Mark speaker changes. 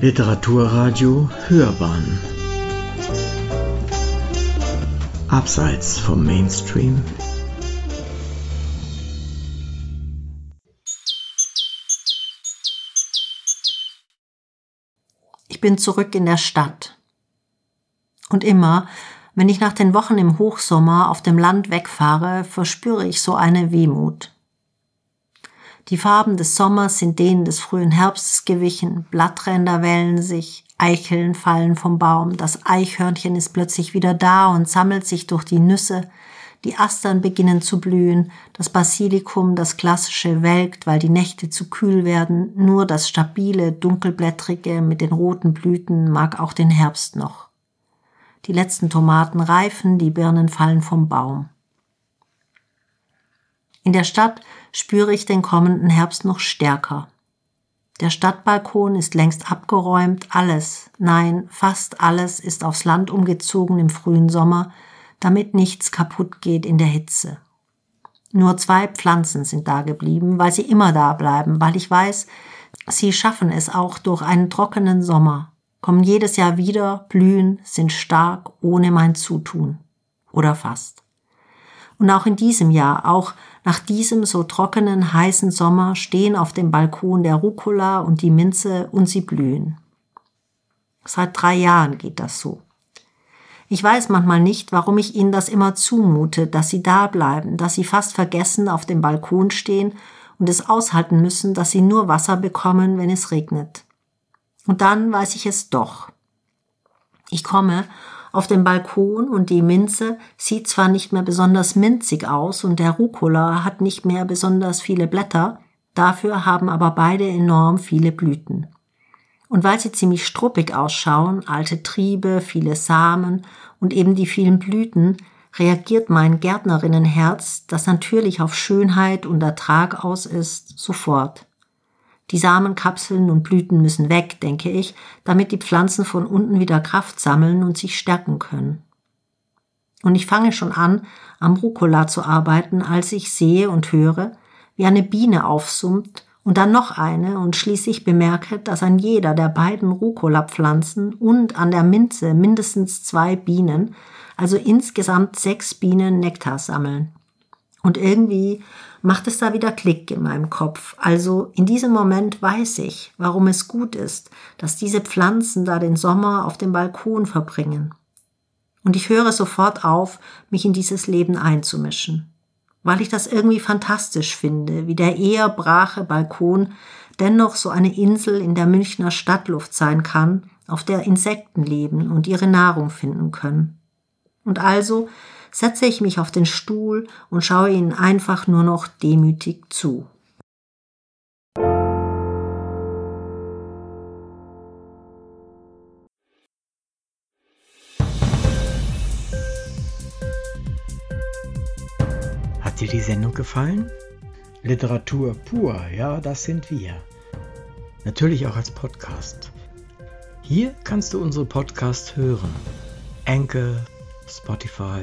Speaker 1: Literaturradio Hörbahn Abseits vom Mainstream
Speaker 2: Ich bin zurück in der Stadt. Und immer, wenn ich nach den Wochen im Hochsommer auf dem Land wegfahre, verspüre ich so eine Wehmut. Die Farben des Sommers sind denen des frühen Herbstes gewichen, Blattränder wellen sich, Eicheln fallen vom Baum, das Eichhörnchen ist plötzlich wieder da und sammelt sich durch die Nüsse, die Astern beginnen zu blühen, das Basilikum, das klassische, welkt, weil die Nächte zu kühl werden, nur das stabile, dunkelblättrige mit den roten Blüten mag auch den Herbst noch. Die letzten Tomaten reifen, die Birnen fallen vom Baum. In der Stadt spüre ich den kommenden Herbst noch stärker. Der Stadtbalkon ist längst abgeräumt, alles, nein, fast alles ist aufs Land umgezogen im frühen Sommer, damit nichts kaputt geht in der Hitze. Nur zwei Pflanzen sind da geblieben, weil sie immer da bleiben, weil ich weiß, sie schaffen es auch durch einen trockenen Sommer, kommen jedes Jahr wieder, blühen, sind stark ohne mein Zutun. Oder fast. Und auch in diesem Jahr, auch nach diesem so trockenen, heißen Sommer stehen auf dem Balkon der Rucola und die Minze und sie blühen. Seit drei Jahren geht das so. Ich weiß manchmal nicht, warum ich ihnen das immer zumute, dass sie da bleiben, dass sie fast vergessen auf dem Balkon stehen und es aushalten müssen, dass sie nur Wasser bekommen, wenn es regnet. Und dann weiß ich es doch. Ich komme auf dem Balkon und die Minze sieht zwar nicht mehr besonders minzig aus und der Rucola hat nicht mehr besonders viele Blätter, dafür haben aber beide enorm viele Blüten. Und weil sie ziemlich struppig ausschauen, alte Triebe, viele Samen und eben die vielen Blüten, reagiert mein Gärtnerinnenherz, das natürlich auf Schönheit und Ertrag aus ist, sofort. Die Samenkapseln und Blüten müssen weg, denke ich, damit die Pflanzen von unten wieder Kraft sammeln und sich stärken können. Und ich fange schon an, am Rucola zu arbeiten, als ich sehe und höre, wie eine Biene aufsummt und dann noch eine und schließlich bemerke, dass an jeder der beiden Rucola-Pflanzen und an der Minze mindestens zwei Bienen, also insgesamt sechs Bienen Nektar sammeln. Und irgendwie macht es da wieder Klick in meinem Kopf. Also in diesem Moment weiß ich, warum es gut ist, dass diese Pflanzen da den Sommer auf dem Balkon verbringen. Und ich höre sofort auf, mich in dieses Leben einzumischen, weil ich das irgendwie fantastisch finde, wie der eher brache Balkon dennoch so eine Insel in der Münchner Stadtluft sein kann, auf der Insekten leben und ihre Nahrung finden können. Und also setze ich mich auf den Stuhl und schaue ihnen einfach nur noch demütig zu.
Speaker 1: Hat dir die Sendung gefallen? Literatur pur, ja, das sind wir. Natürlich auch als Podcast. Hier kannst du unsere Podcasts hören. Anchor, Spotify,